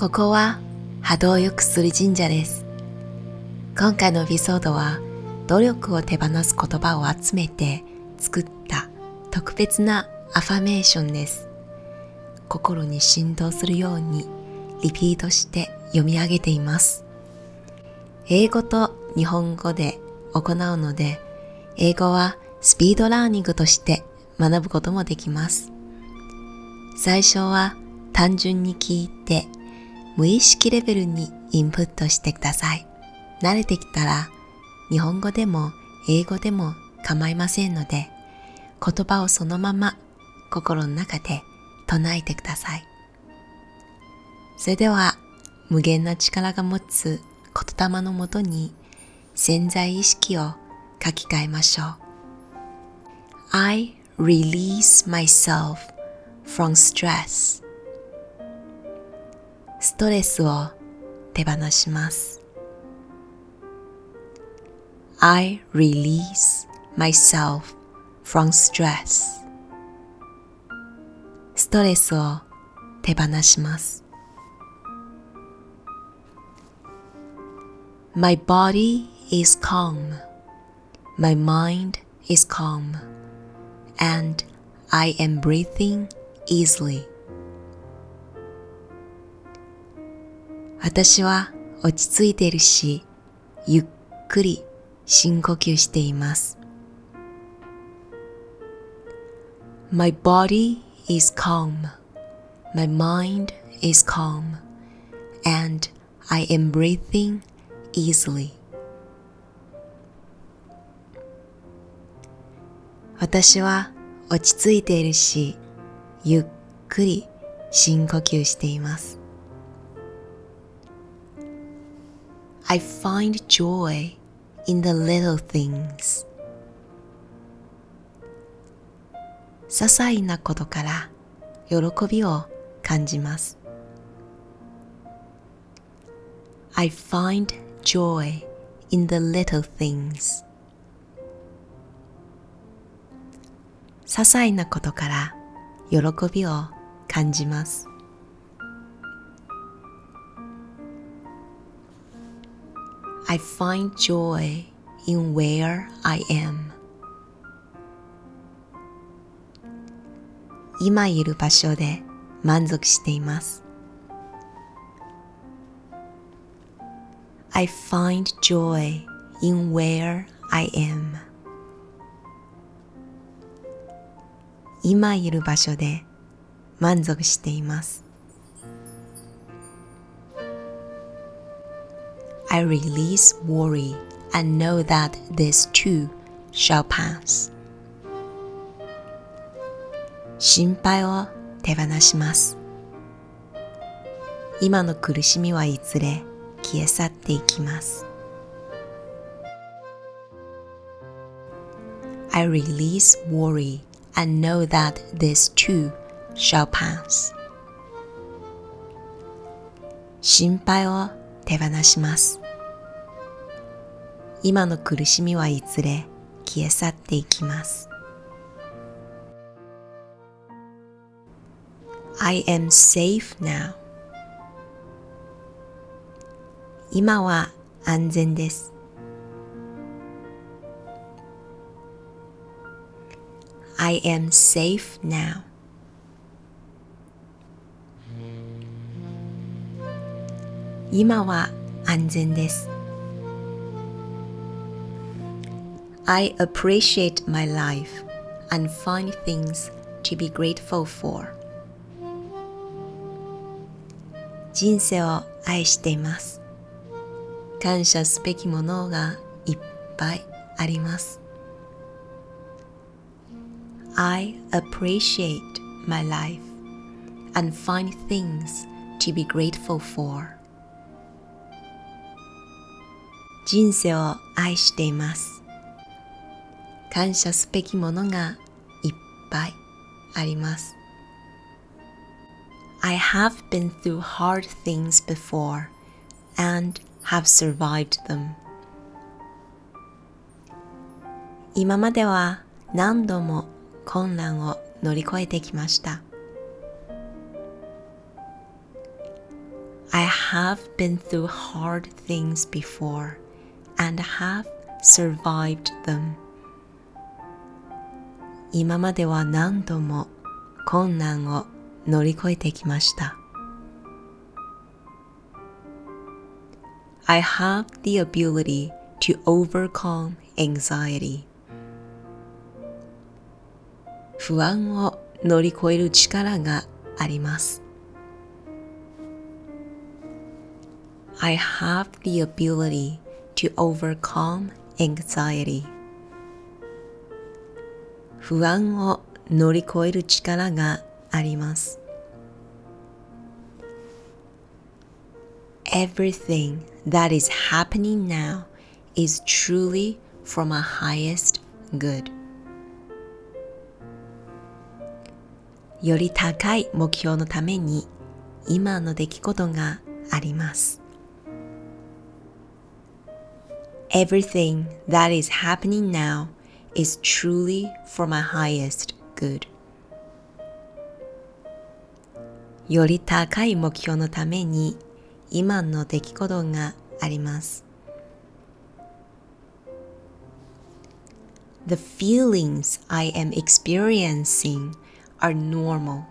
ここは波動を良くする神社です。今回のエピソードは努力を手放す言葉を集めて作った特別なアファメーションです。心に振動するようにリピートして読み上げています。英語と日本語で行うので、英語はスピードラーニングとして学ぶこともできます。最初は単純に聞いて無意識レベルにインプットしてください。慣れてきたら日本語でも英語でも構いませんので言葉をそのまま心の中で唱えてください。それでは無限な力が持つ言霊のもとに潜在意識を書き換えましょう。I release myself from stress ストレスを手放します I release myself from stress ストレスを手放します My body is calm My mind is calm and I am breathing easily 私は落ち着いているし、ゆっくり深呼吸しています。My body is calm. My mind is calm. And I am breathing easily. 私は落ち着いているし、ゆっくり深呼吸しています。I find joy in the little things. 些細なことから喜びを感じます。I find joy in the little things. 些細なことから喜びを感じます。I find joy in where I am. 今いる場所で満足しています。I find joy in where I am. 今いる場所で満足しています。I release worry and know that this too shall pass. 心配を手放します。今の苦しみはいずれ消え去っていきます。I release worry and know that this too shall pass. 心配を手放します。 今の苦しみはいずれ消え去っていきます。I am safe now. 今は安全です。I am safe now. 今は安全です。I appreciate my life and find things to be grateful for. 人生を愛しています。感謝すべきものがいっぱいあります。I appreciate my life and find things to be grateful for. 人生を愛しています。 感謝すべきものがいっぱいあります。I have been through hard things before and have survived them. 今までは何度も困難を乗り越えてきました。I have been through hard things before and have survived them. 今までは何度も困難を乗り越えてきました。I have the ability to overcome anxiety. 不安を乗り越える力があります。I have the ability to overcome anxiety. 不安を乗り越える力があります。Everything that is happening now is truly from a highest good. より高い目標のために今の出来事があります。Everything that is happening now is truly for my highest good. より高い目標のために今の出来事があります。The feelings I am experiencing are normal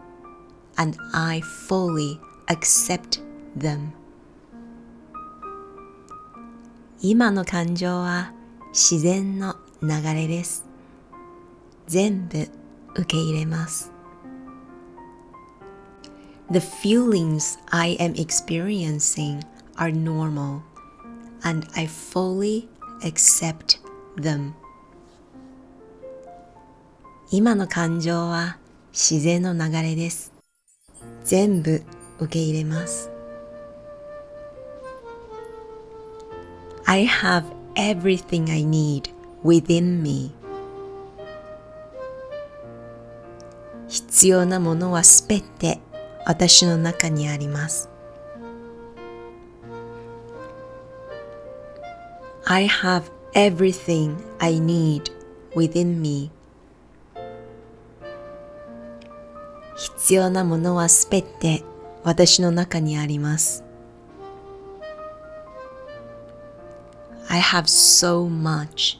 and I fully accept them. 今の感情は自然の流れです。全部受け入れます。The feelings I am experiencing are normal and I fully accept them. 今の感情は自然の流れです。全部受け入れます。I have everything I need within me. 必要なものはすべて私の中にあります。I have everything I need within me. 必要なものはすべて私の中にあります。I have so much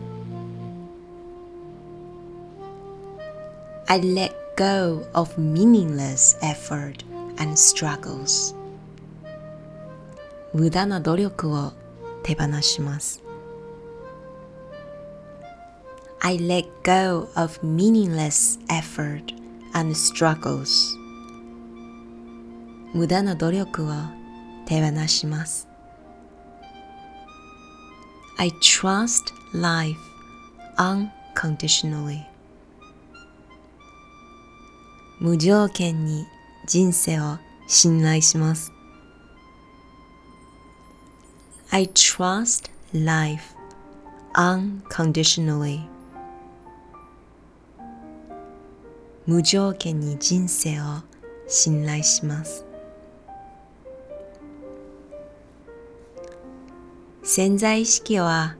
I let go of meaningless effort and struggles 無駄な努力を手放します I let go of meaningless effort and struggles 無駄な努力を手放します。I trust life unconditionally 無条件に人生を信頼します。I trust life unconditionally 無条件に人生を信頼します。潜在意識は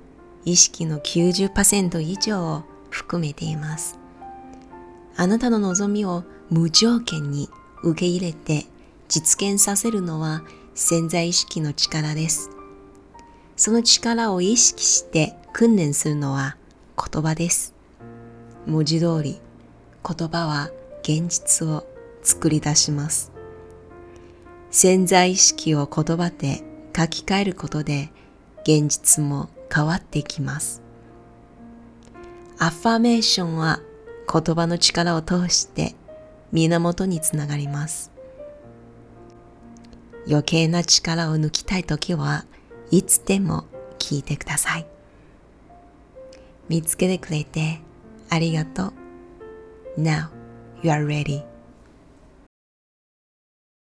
意識の90%以上を含めています。あなたの望みを無条件に受け入れて実現させるのは潜在意識の力です。その力を意識して訓練するのは言葉です。文字通り言葉は現実を作り出します。潜在意識を言葉で書き換えることで現実も変わってきます。アファメーションは言葉の力を通して源につながります。余計な力を抜きたいときはいつでも聞いてください。見つけてくれてありがとう。Now you are ready.